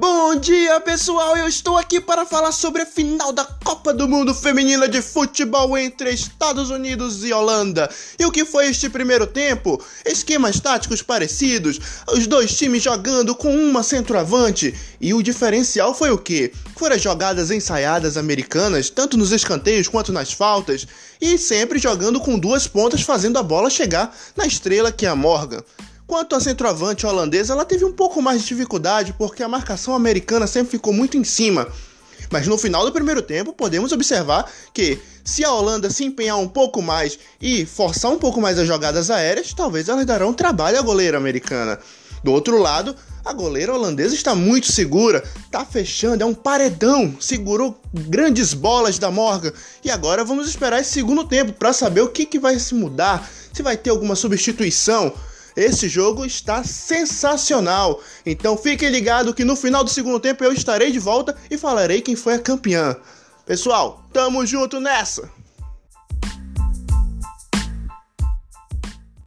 Bom dia, pessoal! Eu estou aqui para falar sobre a final da Copa do Mundo Feminina de Futebol entre Estados Unidos e Holanda. E o que foi este primeiro tempo? Esquemas táticos parecidos, os dois times jogando com uma centroavante. E o diferencial foi o quê? Foram as jogadas ensaiadas americanas, tanto nos escanteios quanto nas faltas, e sempre jogando com duas pontas, fazendo a bola chegar na estrela que é a Morgan. Quanto à centroavante holandesa, ela teve um pouco mais de dificuldade porque a marcação americana sempre ficou muito em cima. Mas no final do primeiro tempo, podemos observar que se a Holanda se empenhar um pouco mais e forçar um pouco mais as jogadas aéreas, talvez elas darão trabalho à goleira americana. Do outro lado, a goleira holandesa está muito segura, tá fechando, é um paredão, segurou grandes bolas da Morgan. E agora vamos esperar esse segundo tempo para saber o que, que vai se mudar, se vai ter alguma substituição. Esse jogo está sensacional. Então fiquem ligados que no final do segundo tempo eu estarei de volta e falarei quem foi a campeã. Pessoal, tamo junto nessa!